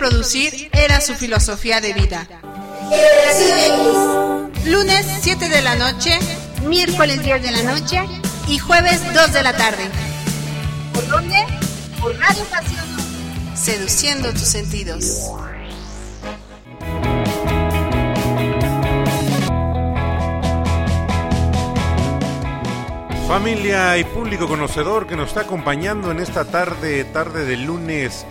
Producir era su filosofía de vida. Lunes 7 de la noche, miércoles 10 de la noche y jueves 2 de la tarde. ¿Por dónde? Por Radio Pasión. Seduciendo tus sentidos. Familia y público conocedor que nos está acompañando en esta tarde, tarde de lunes,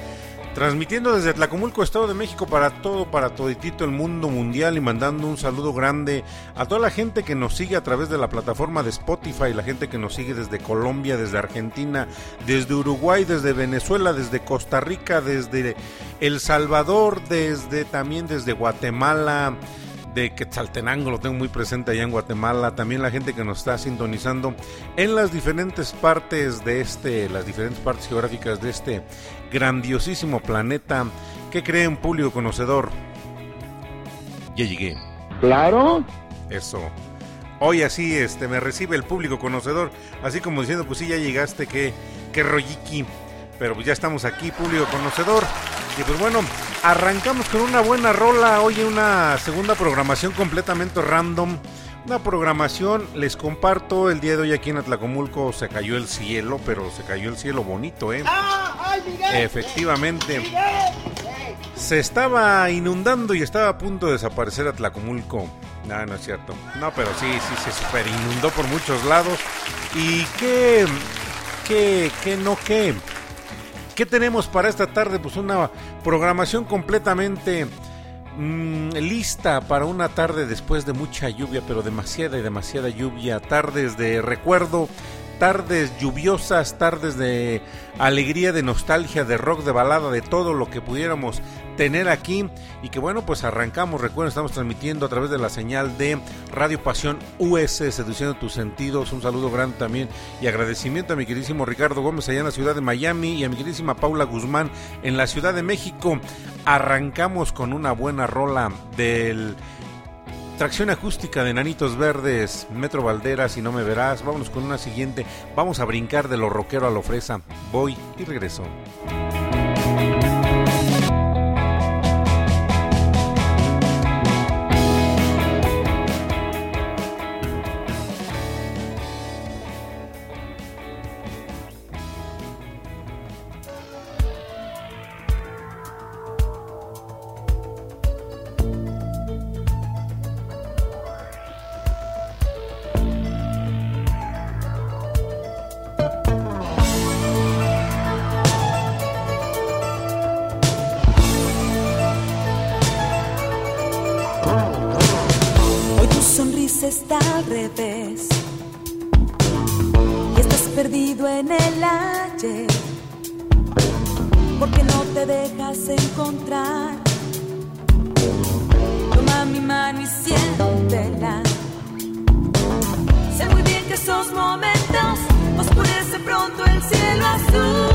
transmitiendo desde Tlacomulco, Estado de México, para todo, para toditito el mundo mundial y mandando un saludo grande a toda la gente que nos sigue a través de la plataforma de Spotify, la gente que nos sigue desde Colombia, desde Argentina, desde Uruguay, desde Venezuela, desde Costa Rica, desde El Salvador, desde también desde Guatemala de Quetzaltenango, lo tengo muy presente allá en Guatemala, también la gente que nos está sintonizando en las diferentes partes de este, las diferentes partes geográficas de este grandiosísimo planeta. ¿Qué cree un público conocedor? Ya llegué. Claro. Eso. Hoy así este me recibe el público conocedor, así como diciendo, pues sí, ya llegaste, que qué rolliki. Pero pues ya estamos aquí, público conocedor. Y pues bueno, arrancamos con una buena rola. Hoy una segunda programación completamente random. Una programación, les comparto, el día de hoy aquí en Atlacomulco se cayó el cielo, pero se cayó el cielo bonito, ¿eh? Efectivamente. Se estaba inundando y estaba a punto de desaparecer Atlacomulco. No, no es cierto. No, pero sí, sí, se super inundó por muchos lados. ¿Y qué, qué, qué no qué? ¿Qué tenemos para esta tarde? Pues una programación completamente mm, lista para una tarde después de mucha lluvia, pero demasiada y demasiada lluvia. Tardes de recuerdo, tardes lluviosas, tardes de alegría, de nostalgia, de rock, de balada, de todo lo que pudiéramos tener aquí. Y que bueno pues arrancamos recuerden estamos transmitiendo a través de la señal de Radio Pasión US seduciendo tus sentidos. Un saludo grande también y agradecimiento a mi queridísimo Ricardo Gómez allá en la ciudad de Miami y a mi queridísima Paula Guzmán en la ciudad de México. Arrancamos con una buena rola del Tracción acústica de Nanitos Verdes, Metro Valderas y No Me Verás. Vámonos con una siguiente. Vamos a brincar de lo rockero a lo fresa. Voy y regreso. Y estás perdido en el ayer, porque no te dejas encontrar. Toma mi mano y siéntela. Sé muy bien que esos momentos pues oscurece pronto el cielo azul.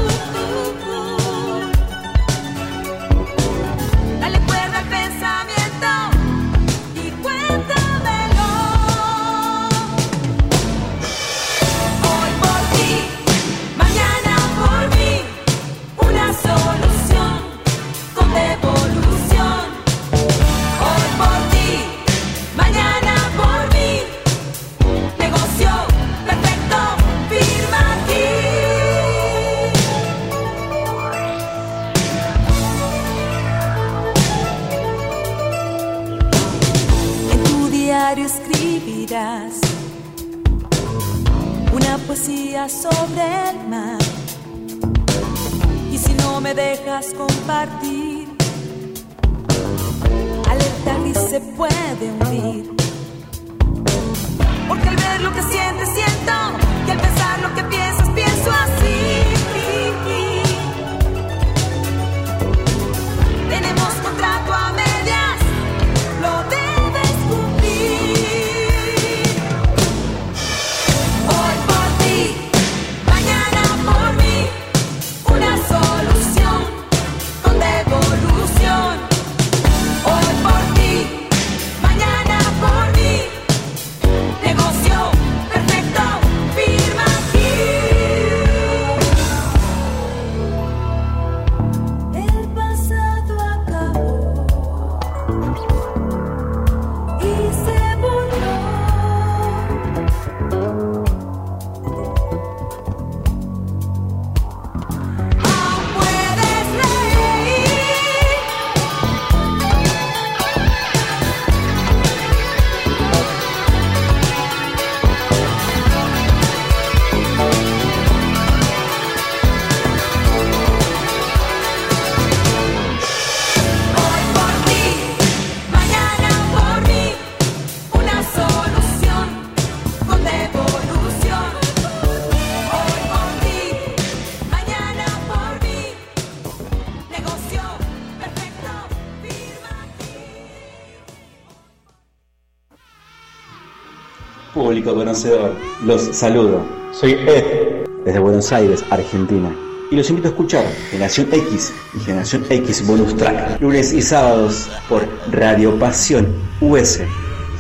Conocedor. Los saludo. Soy Ed, desde Buenos Aires, Argentina. Y los invito a escuchar Generación X y Generación X Bonus Track, lunes y sábados por Radio Pasión US,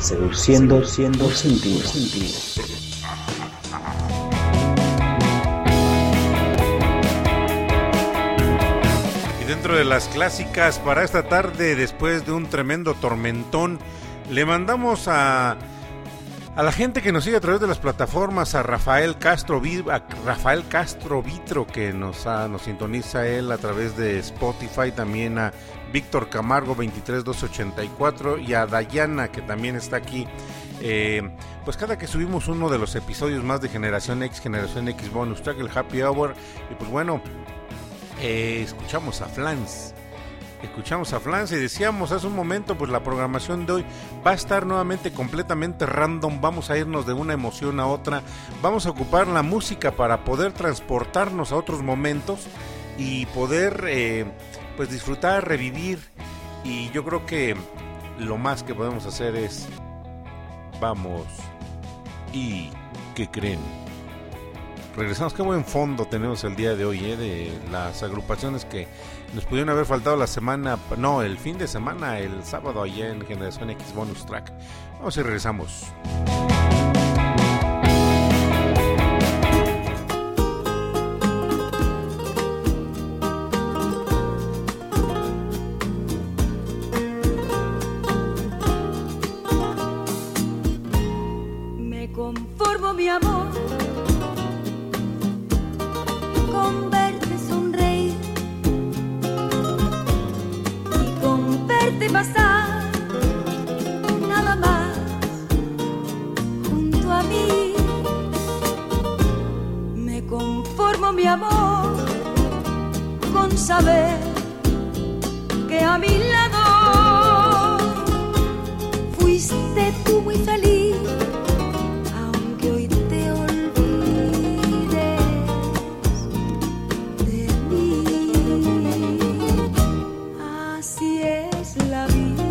seduciendo, siendo sentido. Y dentro de las clásicas para esta tarde, después de un tremendo tormentón, le mandamos a a la gente que nos sigue a través de las plataformas, a Rafael Castro, a Castro Vitro que nos, nos sintoniza él a través de Spotify, también a Víctor Camargo 23284 y a Dayana que también está aquí. Eh, pues cada que subimos uno de los episodios más de Generación X, Generación X Bonus Track, el Happy Hour, y pues bueno, eh, escuchamos a Flans Escuchamos a Flans y decíamos hace un momento, pues la programación de hoy va a estar nuevamente completamente random, vamos a irnos de una emoción a otra, vamos a ocupar la música para poder transportarnos a otros momentos y poder eh, pues disfrutar, revivir y yo creo que lo más que podemos hacer es vamos y ¿qué creen? Regresamos, qué buen fondo tenemos el día de hoy, ¿eh? de las agrupaciones que nos pudieron haber faltado la semana, no, el fin de semana, el sábado allá en Generación X Bonus Track. Vamos y regresamos. es la vida.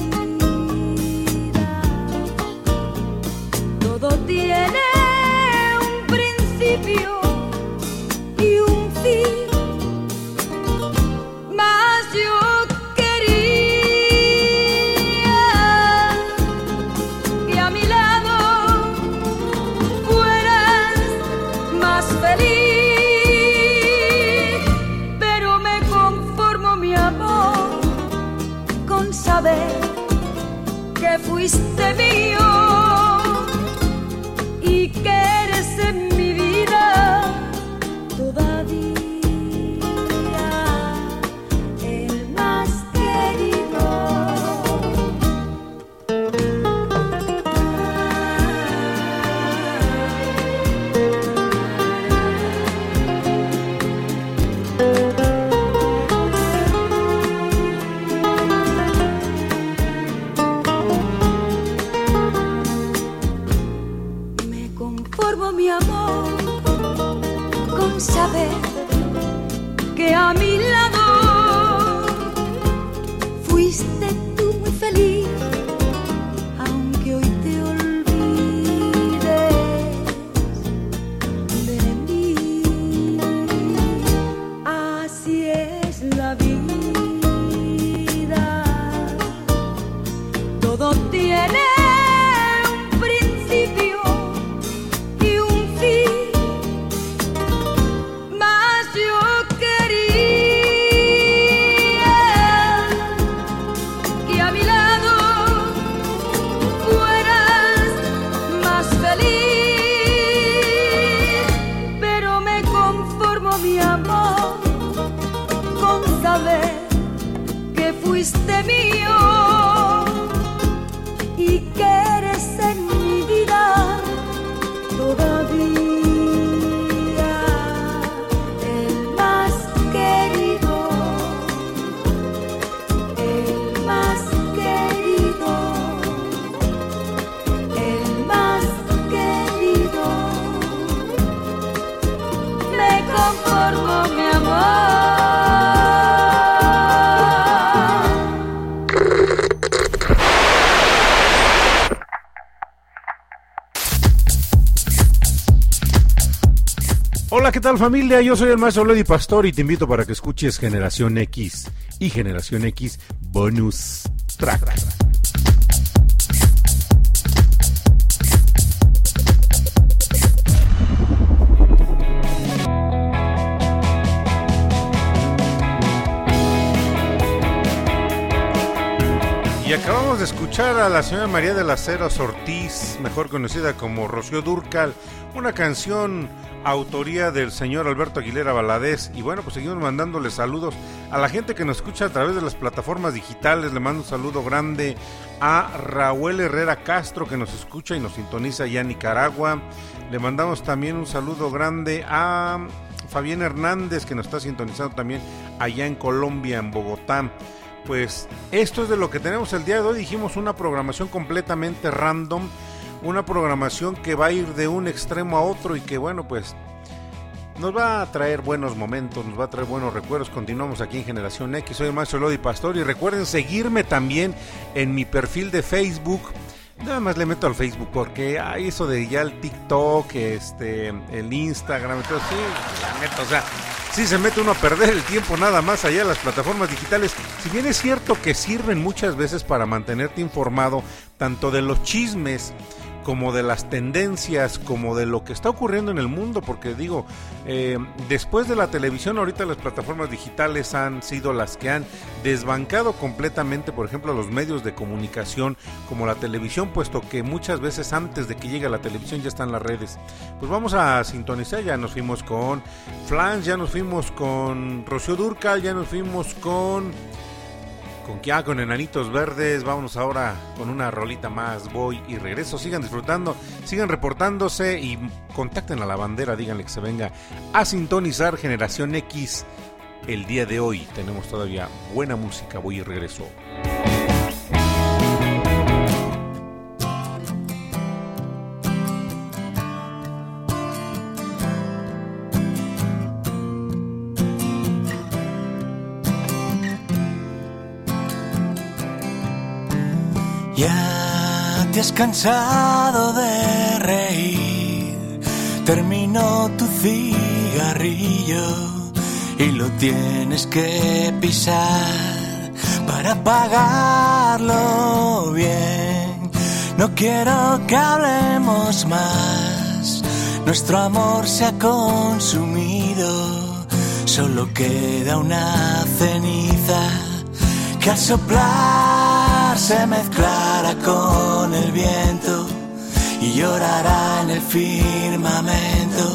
fuiste mío. Tal familia? Yo soy el maestro Lady Pastor y te invito para que escuches Generación X y Generación X Bonus Track. Y acabamos de escuchar a la señora María de las Heras Ortiz, mejor conocida como Rocío Durcal, una canción autoría del señor Alberto Aguilera Valadez. Y bueno, pues seguimos mandándole saludos a la gente que nos escucha a través de las plataformas digitales. Le mando un saludo grande a Raúl Herrera Castro que nos escucha y nos sintoniza allá en Nicaragua. Le mandamos también un saludo grande a Fabián Hernández que nos está sintonizando también allá en Colombia, en Bogotá. Pues esto es de lo que tenemos el día de hoy. Dijimos una programación completamente random una programación que va a ir de un extremo a otro y que bueno pues nos va a traer buenos momentos, nos va a traer buenos recuerdos. Continuamos aquí en Generación X. Soy el maestro Lodi Pastor y recuerden seguirme también en mi perfil de Facebook. Nada más le meto al Facebook porque hay eso de ya el TikTok, este, el Instagram, entonces sí, o sea, sí se mete uno a perder el tiempo nada más allá de las plataformas digitales. Si bien es cierto que sirven muchas veces para mantenerte informado tanto de los chismes, como de las tendencias, como de lo que está ocurriendo en el mundo, porque digo, eh, después de la televisión, ahorita las plataformas digitales han sido las que han desbancado completamente, por ejemplo, los medios de comunicación como la televisión, puesto que muchas veces antes de que llegue la televisión ya están las redes. Pues vamos a sintonizar, ya nos fuimos con Flans, ya nos fuimos con Rocío Durcal, ya nos fuimos con con ya con enanitos verdes. Vámonos ahora con una rolita más. Voy y regreso. Sigan disfrutando, sigan reportándose y contacten a la bandera. Díganle que se venga a sintonizar Generación X. El día de hoy tenemos todavía buena música. Voy y regreso. Ya te has cansado de reír, terminó tu cigarrillo y lo tienes que pisar para pagarlo bien. No quiero que hablemos más, nuestro amor se ha consumido, solo queda una ceniza que al soplar se mezclará con el viento y llorará en el firmamento.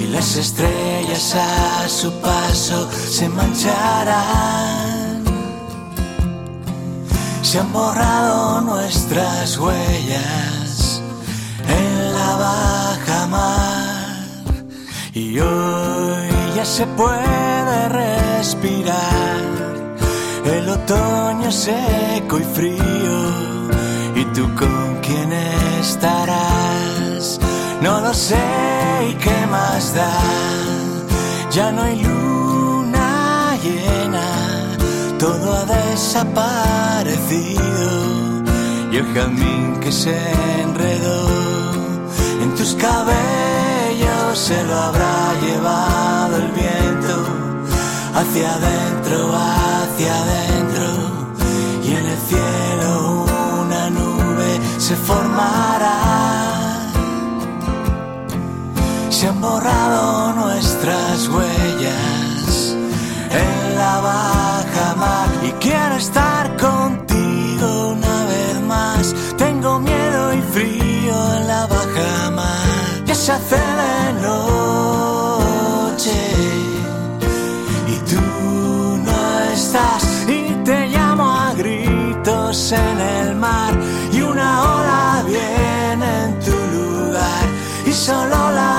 Y las estrellas a su paso se mancharán. Se han borrado nuestras huellas en la baja mar. Y hoy ya se puede respirar otoño seco y frío. ¿Y tú con quién estarás? No lo sé y qué más da. Ya no hay luna llena, todo ha desaparecido. Y el jazmín que se enredó en tus cabellos se lo habrá llevado el viento hacia adentro, hacia adentro, y en el cielo una nube se formará. Se han borrado nuestras huellas en la baja mar y quiero estar contigo una vez más. Tengo miedo y frío en la baja mar. Ya se hace de noche y te llamo a gritos en el mar y una ola viene en tu lugar y solo la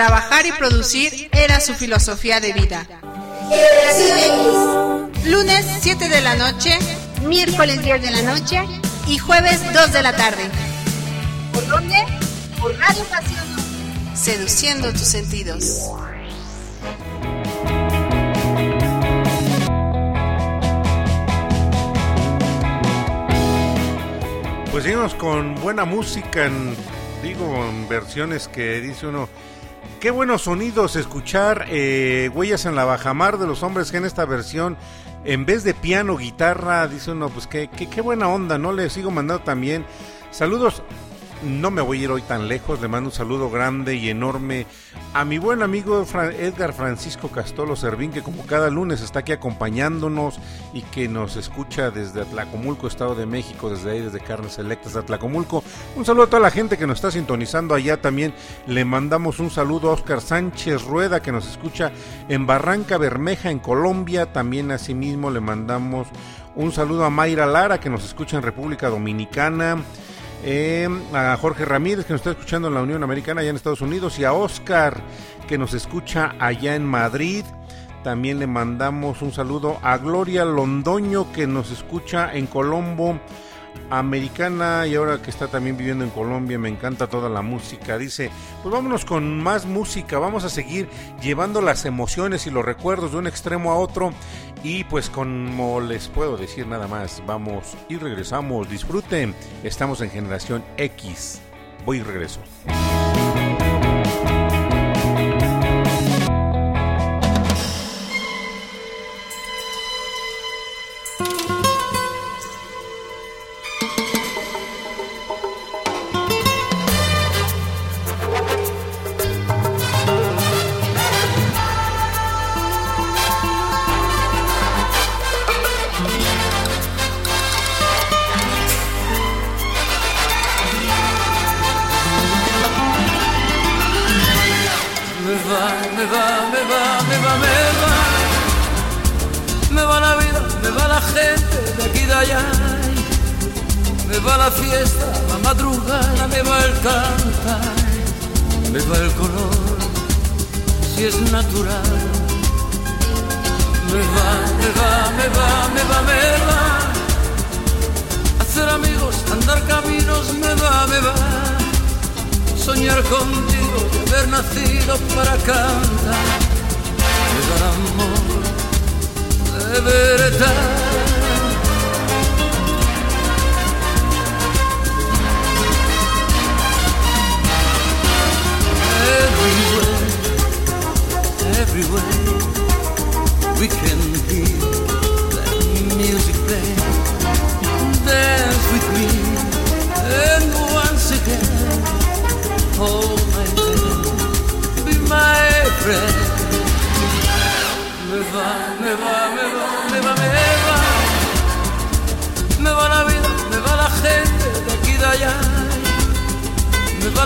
Trabajar y producir era su filosofía de vida. Lunes 7 de la noche, miércoles 10 de la noche y jueves 2 de la tarde. ¿Por dónde? Por Radio Pasión. Seduciendo tus sentidos. Pues seguimos con buena música, en, digo, en versiones que dice uno, qué buenos sonidos escuchar eh, Huellas en la Bajamar de los Hombres que en esta versión, en vez de piano, guitarra, dice uno, pues qué, qué, qué buena onda, ¿no? Le sigo mandando también saludos no me voy a ir hoy tan lejos, le mando un saludo grande y enorme a mi buen amigo Edgar Francisco Castolo Servín, que como cada lunes está aquí acompañándonos y que nos escucha desde Atlacomulco, Estado de México, desde ahí, desde Carnes Selectas de Atlacomulco. Un saludo a toda la gente que nos está sintonizando allá también. Le mandamos un saludo a Oscar Sánchez Rueda, que nos escucha en Barranca Bermeja, en Colombia. También asimismo le mandamos un saludo a Mayra Lara, que nos escucha en República Dominicana. Eh, a Jorge Ramírez que nos está escuchando en la Unión Americana allá en Estados Unidos y a Oscar que nos escucha allá en Madrid. También le mandamos un saludo a Gloria Londoño que nos escucha en Colombo americana y ahora que está también viviendo en Colombia, me encanta toda la música. Dice, pues vámonos con más música, vamos a seguir llevando las emociones y los recuerdos de un extremo a otro y pues como les puedo decir nada más, vamos y regresamos, disfruten, estamos en generación X, voy y regreso.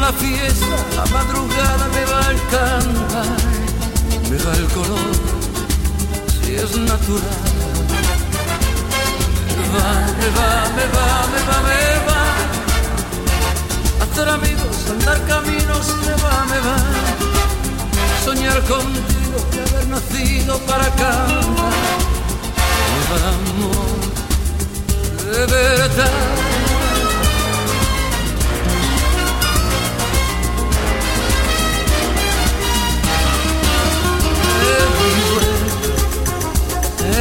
la fiesta, la madrugada me va a encantar, me va el color, si es natural. Me va, me va, me va, me va, me va. Hacer amigos, andar caminos, me va, me va. Soñar contigo y haber nacido para cantar. Me va amor, de verdad.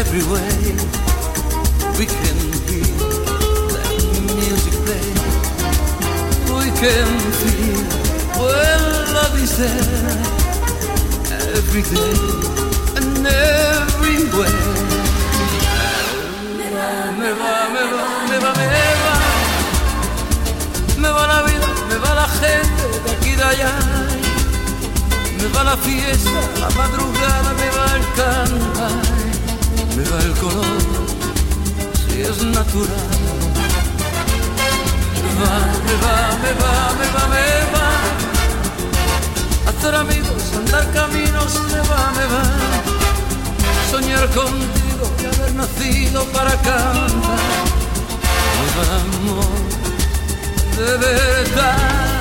every way we can hear that music play. We can feel when love is there every day and everywhere. Me va, me va, me va, me va. Me va la vida, me va la gente de aquí y de allá. Me va la fiesta, la madrugada, me va el cantar me va el color si es natural. Me va, me va, me va, me va, me va. Hacer amigos, andar caminos, me va, me va. Soñar contigo y haber nacido para cantar. Me va, amor, de verdad.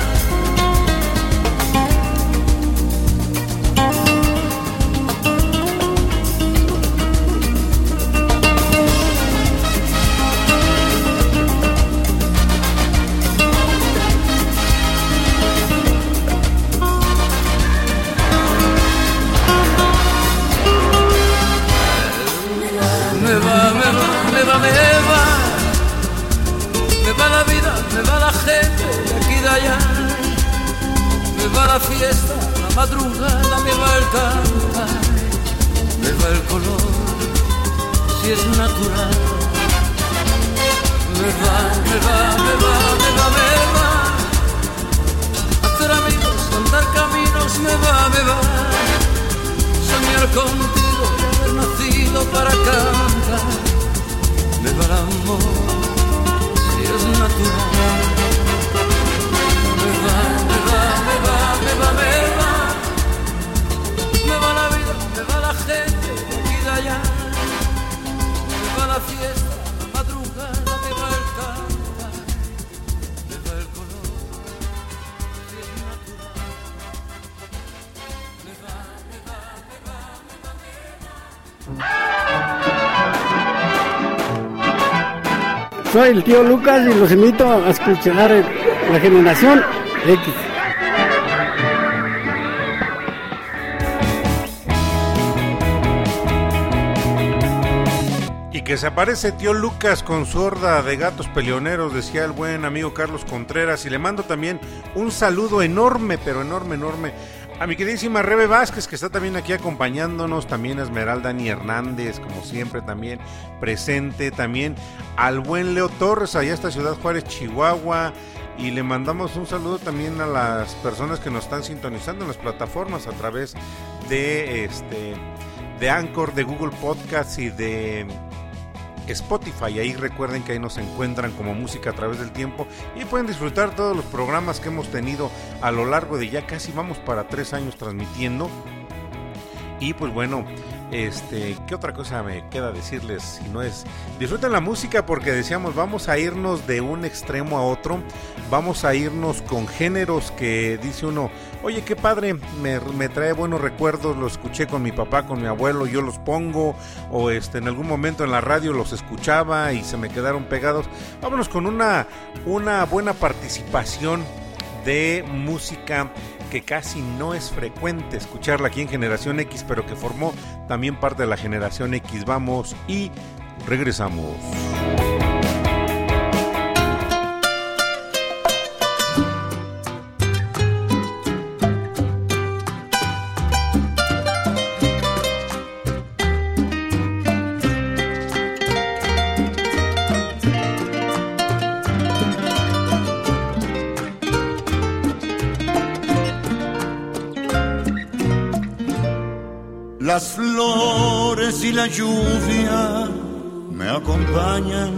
La fiesta, la madrugada, me va el cantar. Me va el color, si es natural. Me va, me va, me va, me va, me va. Hacer amigos, andar caminos, me va, me va. Soñar contigo nacido para cantar. Me va el amor, si es natural. Me va, me va, me va. La vida, me va la gente de aquí de allá. Me va la fiesta, la madrugada, me va el cantar. Me va el color, es natural. Me va, me va, me va, me va, me va. Soy el tío Lucas y los invito a escuchar la generación X. que se aparece tío Lucas con su horda de gatos peleoneros, decía el buen amigo Carlos Contreras. Y le mando también un saludo enorme, pero enorme, enorme. A mi queridísima Rebe Vázquez, que está también aquí acompañándonos, también a Esmeralda Ni Hernández, como siempre, también presente, también al buen Leo Torres, allá hasta Ciudad Juárez, Chihuahua, y le mandamos un saludo también a las personas que nos están sintonizando en las plataformas a través de este de Anchor, de Google Podcasts y de Spotify. Ahí recuerden que ahí nos encuentran como música a través del tiempo y pueden disfrutar todos los programas que hemos tenido a lo largo de ya casi vamos para tres años transmitiendo. Y pues bueno, este, ¿qué otra cosa me queda decirles si no es disfruten la música porque decíamos vamos a irnos de un extremo a otro, vamos a irnos con géneros que dice uno, oye qué padre, me, me trae buenos recuerdos, lo escuché con mi papá, con mi abuelo, yo los pongo o este en algún momento en la radio los escuchaba y se me quedaron pegados. Vámonos con una una buena participación de música que casi no es frecuente escucharla aquí en Generación X, pero que formó también parte de la Generación X. Vamos y regresamos. La lluvia me acompañan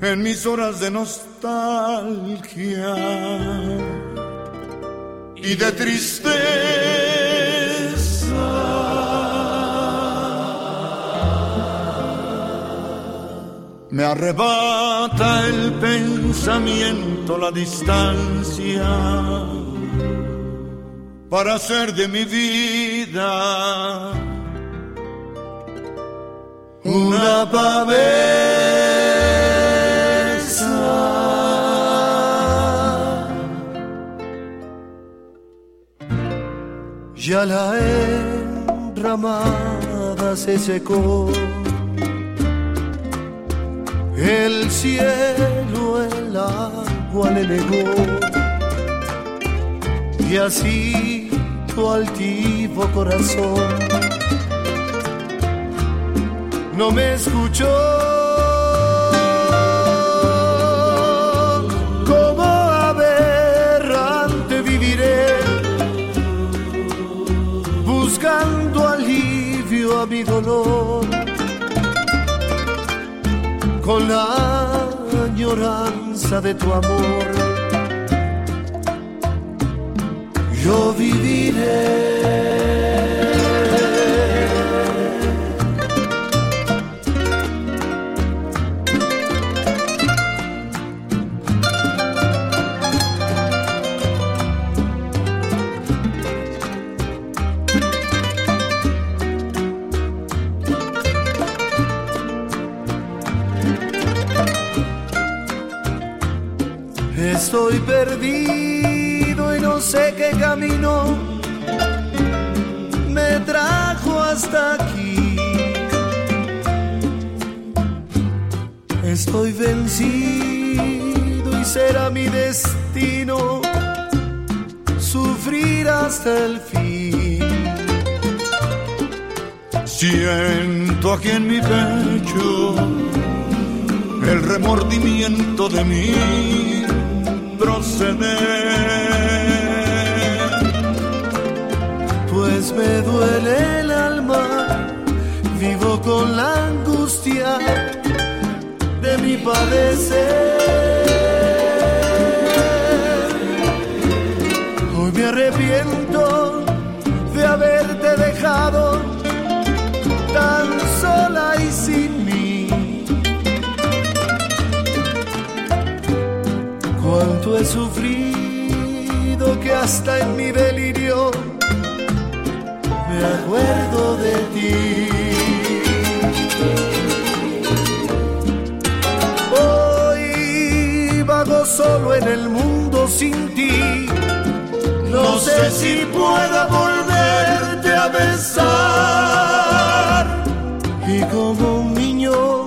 en mis horas de nostalgia y de tristeza. Me arrebata el pensamiento, la distancia para hacer de mi vida una pavesa. Ya la enramada se secó, el cielo el agua le negó. Y así tu altivo corazón no me escuchó. Como aberrante viviré, buscando alivio a mi dolor, con la añoranza de tu amor yo viviré. Perdido y no sé qué camino me trajo hasta aquí. estoy vencido y será mi destino sufrir hasta el fin. Siento aquí en mi pecho el remordimiento de mi Pues me duele el alma, vivo con la angustia de mi padecer. Hasta en mi delirio me acuerdo de ti. Hoy vago solo en el mundo sin ti. No sé si pueda volverte a besar. Y como un niño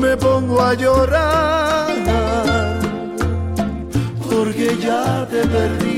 me pongo a llorar. Porque ya te perdí.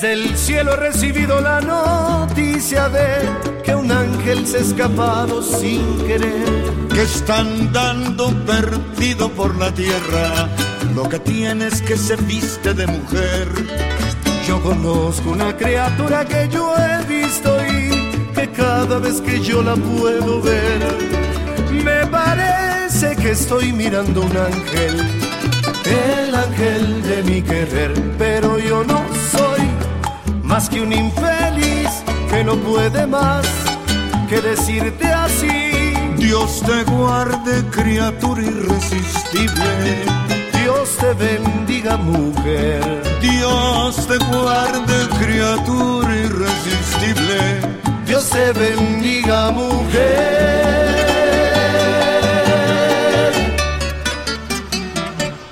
Desde el cielo he recibido la noticia de que un ángel se ha escapado sin querer. que están dando perdido por la tierra. Lo que tienes que se viste de mujer. Yo conozco una criatura que yo he visto y que cada vez que yo la puedo ver, me parece que estoy mirando un ángel, el ángel de mi querer, pero más que un infeliz que no puede más que decirte así. Dios te guarde, criatura irresistible. Dios te bendiga, mujer. Dios te guarde, criatura irresistible. Dios te bendiga, mujer.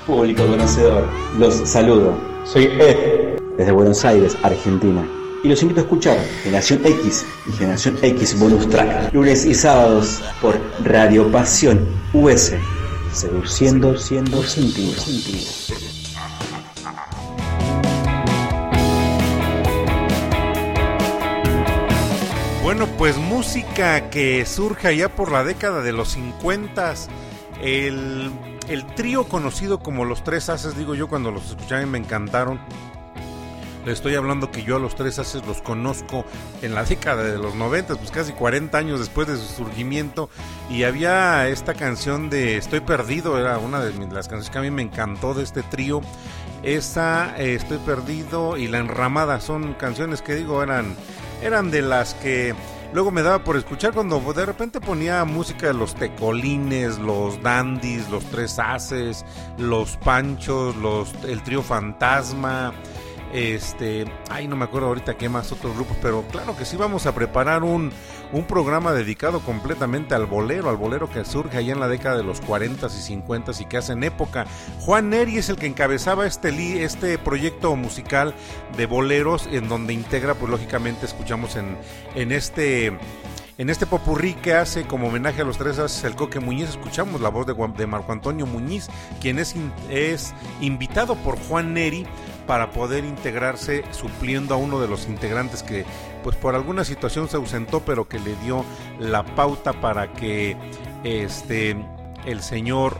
Público conocedor, los saludo. Soy Ed, desde Buenos Aires, Argentina. Y los invito a escuchar Generación X y Generación X Bonus Track, lunes y sábados por Radio Pasión US, seduciendo siendo sentidos. Bueno, pues música que surge allá por la década de los 50. El, el trío conocido como Los Tres Haces, digo yo, cuando los escuchaba y me encantaron. Le estoy hablando que yo a los Tres Haces los conozco en la década de los 90, pues casi 40 años después de su surgimiento. Y había esta canción de Estoy Perdido, era una de las canciones que a mí me encantó de este trío. Esa, eh, Estoy Perdido y La Enramada son canciones que digo eran, eran de las que luego me daba por escuchar cuando de repente ponía música de los tecolines, los dandies, los tres haces, los panchos, los, el trío fantasma. Este, ay, no me acuerdo ahorita qué más otros grupos, pero claro que sí vamos a preparar un, un programa dedicado completamente al bolero, al bolero que surge allá en la década de los 40 y 50 y que hacen época. Juan Neri es el que encabezaba este, este proyecto musical de boleros, en donde integra, pues lógicamente escuchamos en, en este en este popurrí que hace como homenaje a los tres haces el Coque Muñiz, escuchamos la voz de, de Marco Antonio Muñiz, quien es, es invitado por Juan Neri para poder integrarse supliendo a uno de los integrantes que pues por alguna situación se ausentó pero que le dio la pauta para que este el señor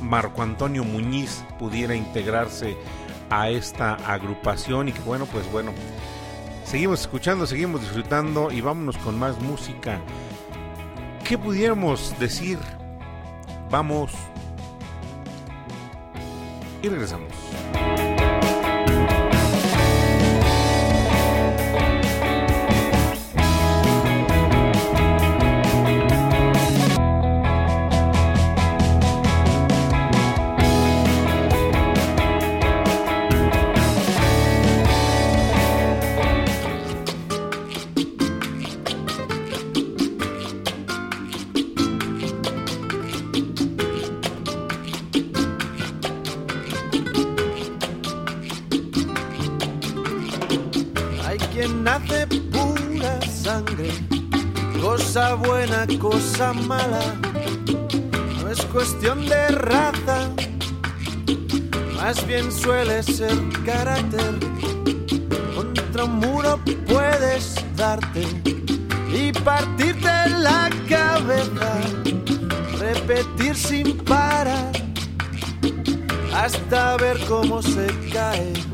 Marco Antonio Muñiz pudiera integrarse a esta agrupación y que bueno pues bueno Seguimos escuchando, seguimos disfrutando y vámonos con más música. ¿Qué pudiéramos decir? Vamos y regresamos. Cosa buena, cosa mala, no es cuestión de raza, más bien suele ser carácter. Contra un muro puedes darte y partirte la cabeza, repetir sin parar hasta ver cómo se cae.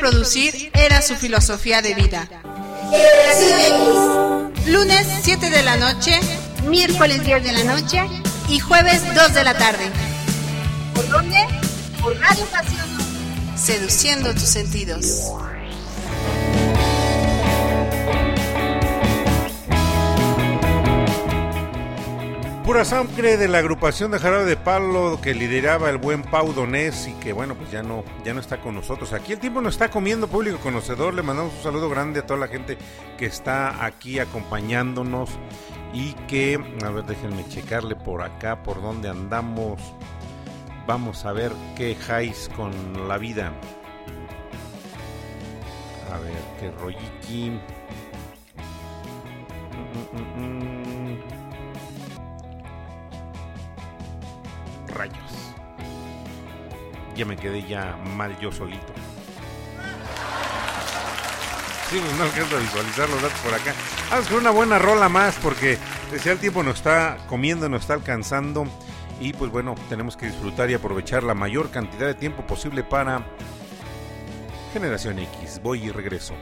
Producir era su filosofía de vida. Lunes 7 de la noche Miércoles 10 de la noche. y jueves 2 de la tarde. ¿Por dónde? Por Radio Pasión. Seduciendo tus sentidos. Pura sangre de la agrupación de Jarabe de Palo que lideraba el buen Pau Donés y que bueno, pues ya no, ya no está con nosotros. Aquí el tiempo nos está comiendo, público conocedor. Le mandamos un saludo grande a toda la gente que está aquí acompañándonos y que, a ver, déjenme checarle por acá, por dónde andamos. Vamos a ver qué jais con la vida. A ver, qué rolliki. Mm, mm, mm. Ya me quedé ya mal yo solito. Sí, pues no alcanzo a visualizar los datos por acá. Vamos con una buena rola más porque decía el tiempo nos está comiendo, nos está alcanzando. Y pues bueno, tenemos que disfrutar y aprovechar la mayor cantidad de tiempo posible para Generación X. Voy y regreso.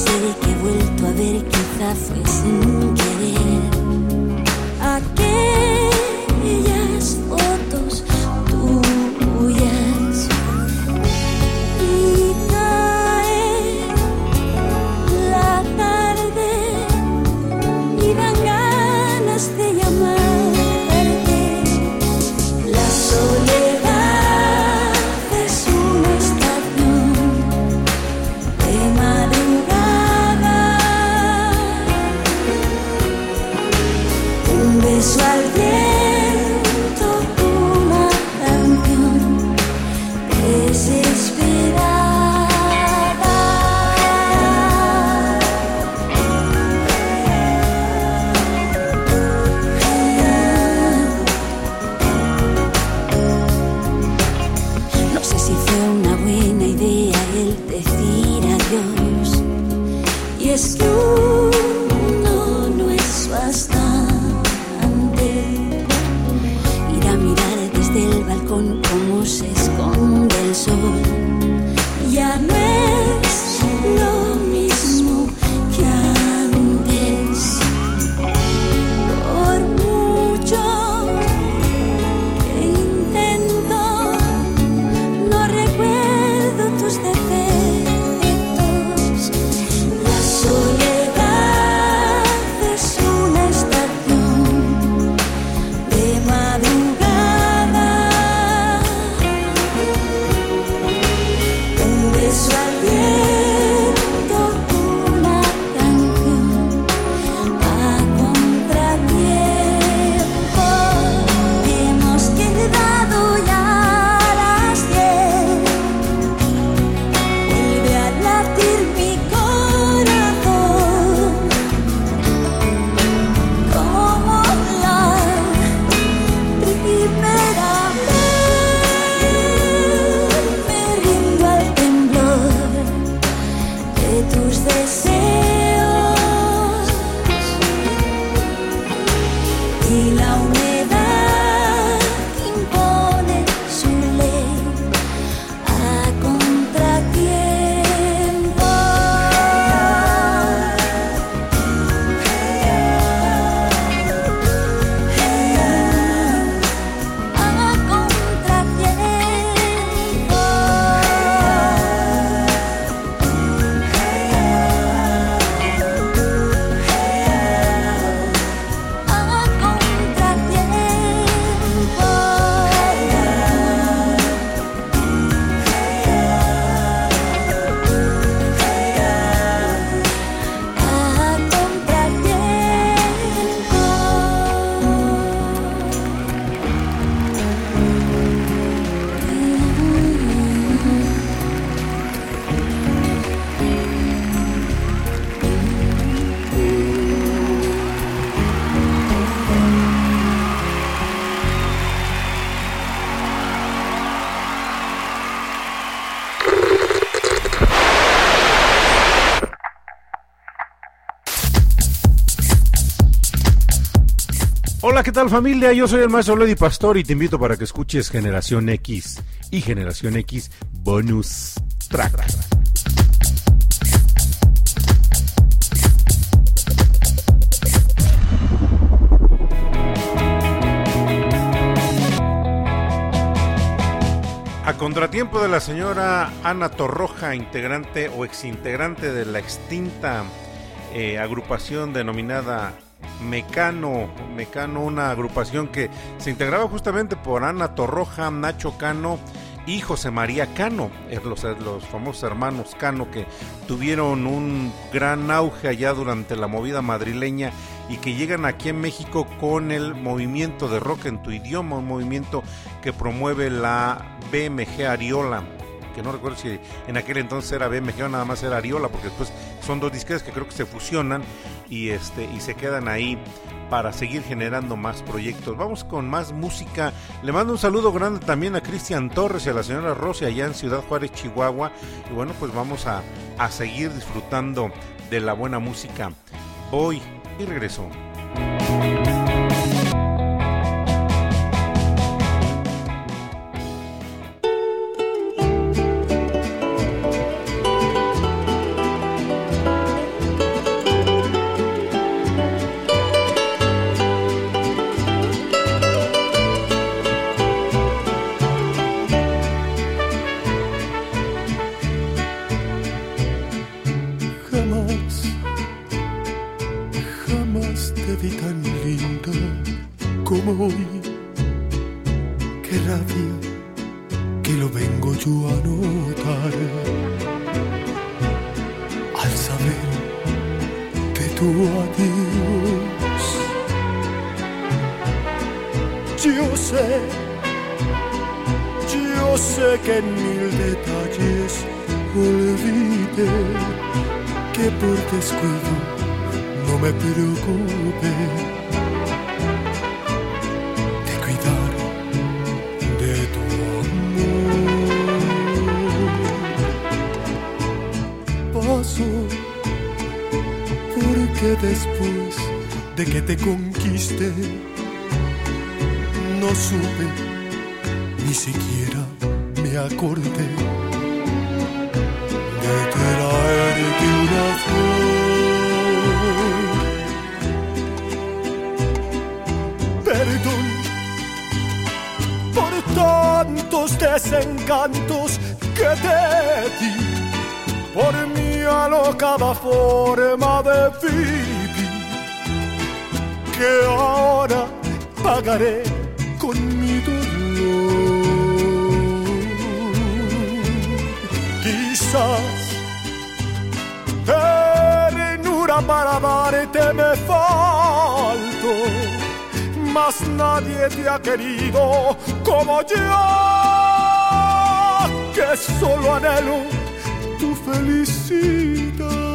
aquel que he vuelto a ver quizá fue sin querer. Aquellas Hola, ¿qué tal familia? Yo soy el maestro Lady Pastor y te invito para que escuches Generación X y Generación X Bonus Track. A contratiempo de la señora Ana Torroja, integrante o exintegrante de la extinta eh, agrupación denominada Mecano, Mecano, una agrupación que se integraba justamente por Ana Torroja, Nacho Cano y José María Cano, los, los famosos hermanos Cano que tuvieron un gran auge allá durante la movida madrileña y que llegan aquí en México con el movimiento de rock en tu idioma, un movimiento que promueve la BMG Ariola, que no recuerdo si en aquel entonces era BMG o nada más era Ariola, porque después son dos disqueras que creo que se fusionan y este y se quedan ahí para seguir generando más proyectos. Vamos con más música. Le mando un saludo grande también a Cristian Torres y a la señora Rosy allá en Ciudad Juárez, Chihuahua. Y bueno, pues vamos a, a seguir disfrutando de la buena música. Voy y regreso. Yo sé que en mil detalles olvidé que por descuido no me preocupé de cuidar de tu amor. Paso porque después de que te conquiste no supe ni siquiera me acordé de traerte una flor. Perdón por tantos desencantos que te di, por mi alocada forma de vivir, que ahora pagaré con mi dolor amarte me falto, mas nadie te ha querido como yo, que solo anhelo tu felicidad.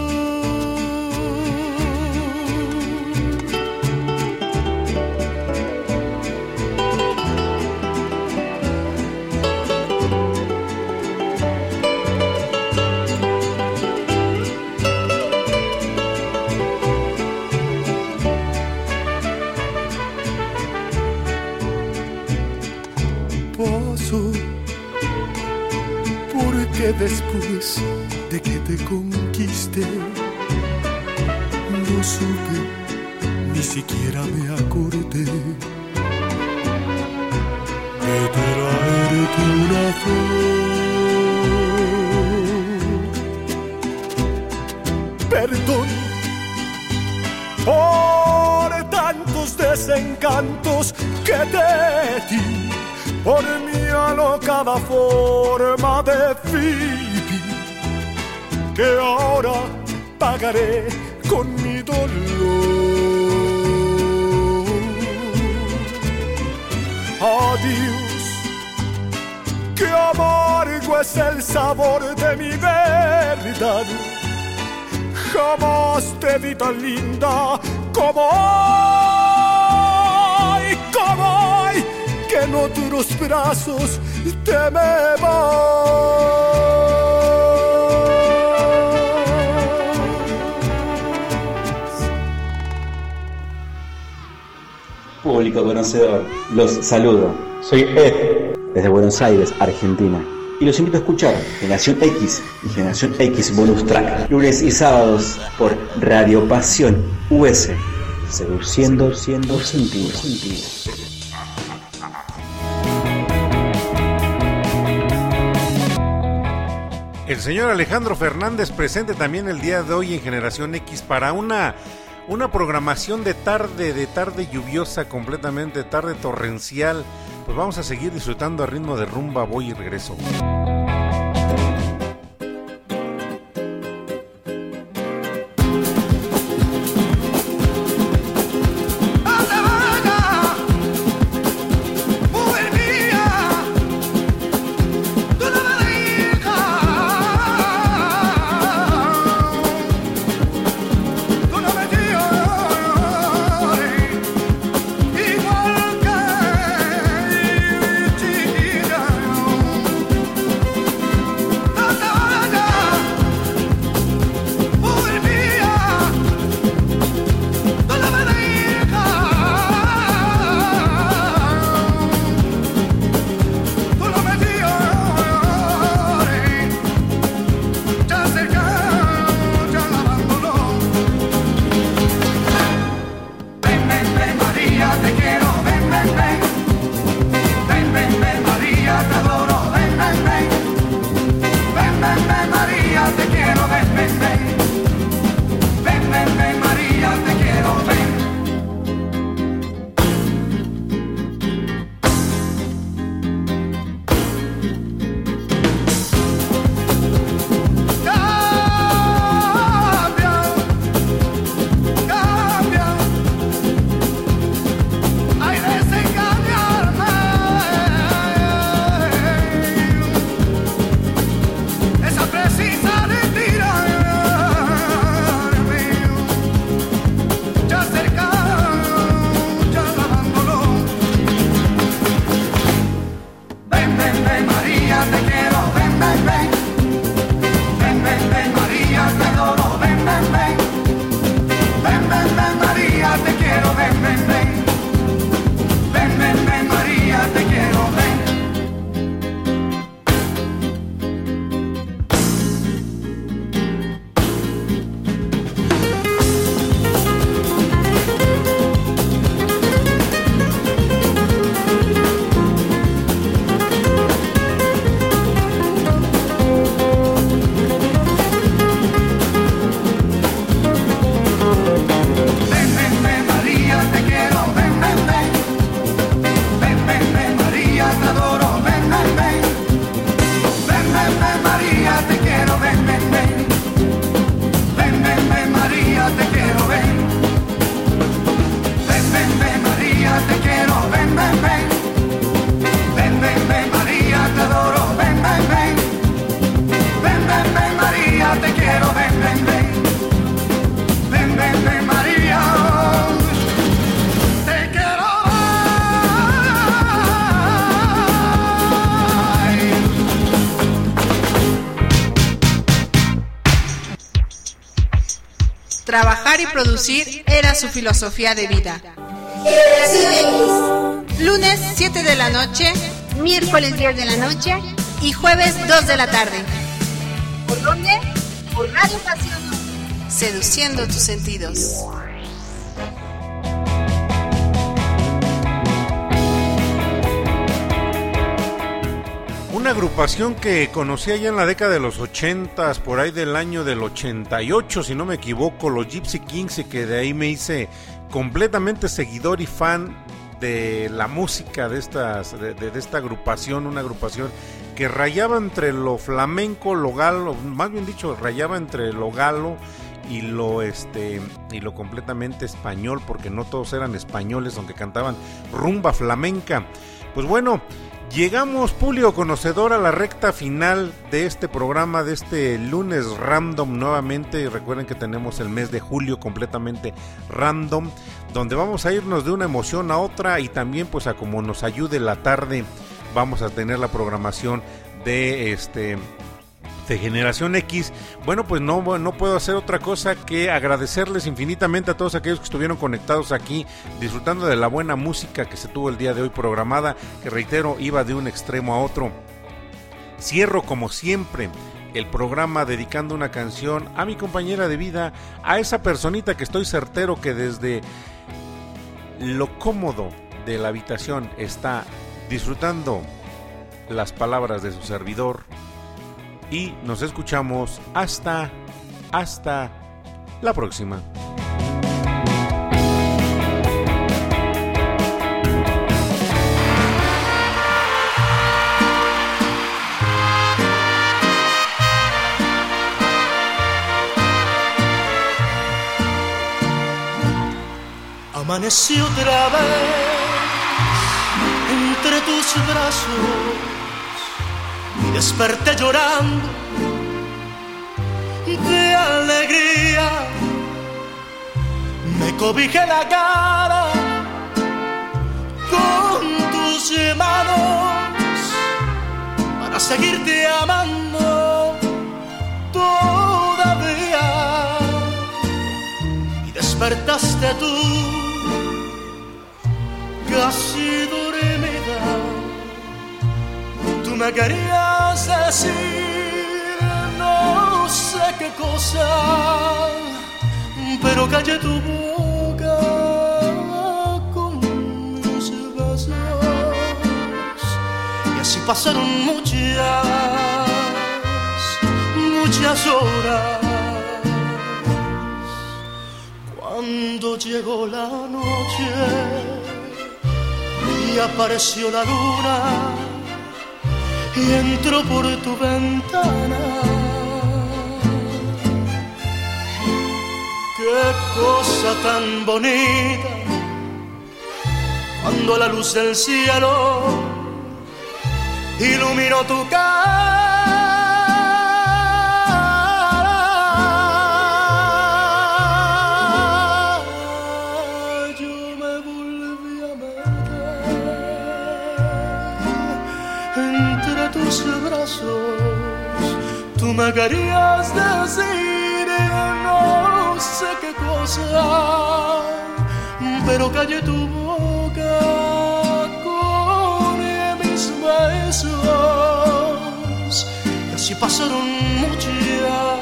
que después de que te conquiste, no supe, ni siquiera me acordé de traerte una flor. Perdón por tantos desencantos que te di por mi alocada forma de vivir, que ahora pagaré con mi dolor. Adiós, que amargo es el sabor de mi verdad. Jamás te vi tan linda como hoy. Los saludo. Soy Ed, desde Buenos Aires, Argentina. Y los invito a escuchar Generación X y Generación X Bonus Track, lunes y sábados por Radio Pasión US, seduciendo siendo sentido. El señor Alejandro Fernández presente también el día de hoy en Generación X para una, una programación de tarde, de tarde lluviosa completamente, tarde torrencial. Pues vamos a seguir disfrutando a ritmo de rumba, voy y regreso. Producir era su filosofía de vida. Lunes 7 de la noche, miércoles 10 de la noche y jueves 2 de la tarde. ¿Por dónde? Por Radio Pasión. Seduciendo tus sentidos. Agrupación que conocí allá en la década de los 80, por ahí del año del 88, si no me equivoco, los Gypsy Kings, y que de ahí me hice completamente seguidor y fan de la música de, estas, de, esta agrupación, una agrupación que rayaba entre lo flamenco, lo galo, más bien dicho, rayaba entre lo galo y lo este y lo completamente español porque no todos eran españoles aunque cantaban rumba flamenca. Pues bueno, Llegamos, Pulio Conocedor, a la recta final de este programa, de este lunes random nuevamente. Y recuerden que tenemos el mes de julio completamente random, donde vamos a irnos de una emoción a otra y también pues a como nos ayude la tarde, vamos a tener la programación de este de Generación X. Bueno, pues no, no puedo hacer otra cosa que agradecerles infinitamente a todos aquellos que estuvieron conectados aquí, disfrutando de la buena música que se tuvo el día de hoy programada, que reitero, iba de un extremo a otro. Cierro como siempre el programa dedicando una canción a mi compañera de vida, a esa personita que estoy certero que desde lo cómodo de la habitación está disfrutando las palabras de su servidor y nos escuchamos hasta, hasta la próxima. Amanecí otra vez entre tus brazos y desperté llorando de alegría. Me cobijé la cara con tus manos para seguirte amando todavía. Y despertaste tú casi dormida. Me querías decir no sé qué cosa, pero callé tu boca con los besos. Y así pasaron muchas, muchas horas. Cuando llegó la noche y apareció la luna y entró por tu ventana. Qué cosa tan bonita cuando la luz del cielo iluminó tu cara. Tú me querías decir no sé qué cosa, pero callé tu boca con mis besos. Y así pasaron muchas,